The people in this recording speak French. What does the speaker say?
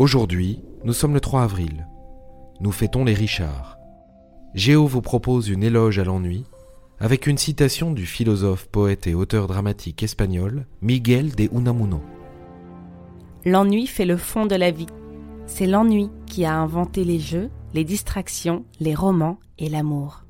Aujourd'hui, nous sommes le 3 avril. Nous fêtons les Richards. Géo vous propose une éloge à l'ennui avec une citation du philosophe, poète et auteur dramatique espagnol Miguel de Unamuno. L'ennui fait le fond de la vie. C'est l'ennui qui a inventé les jeux, les distractions, les romans et l'amour.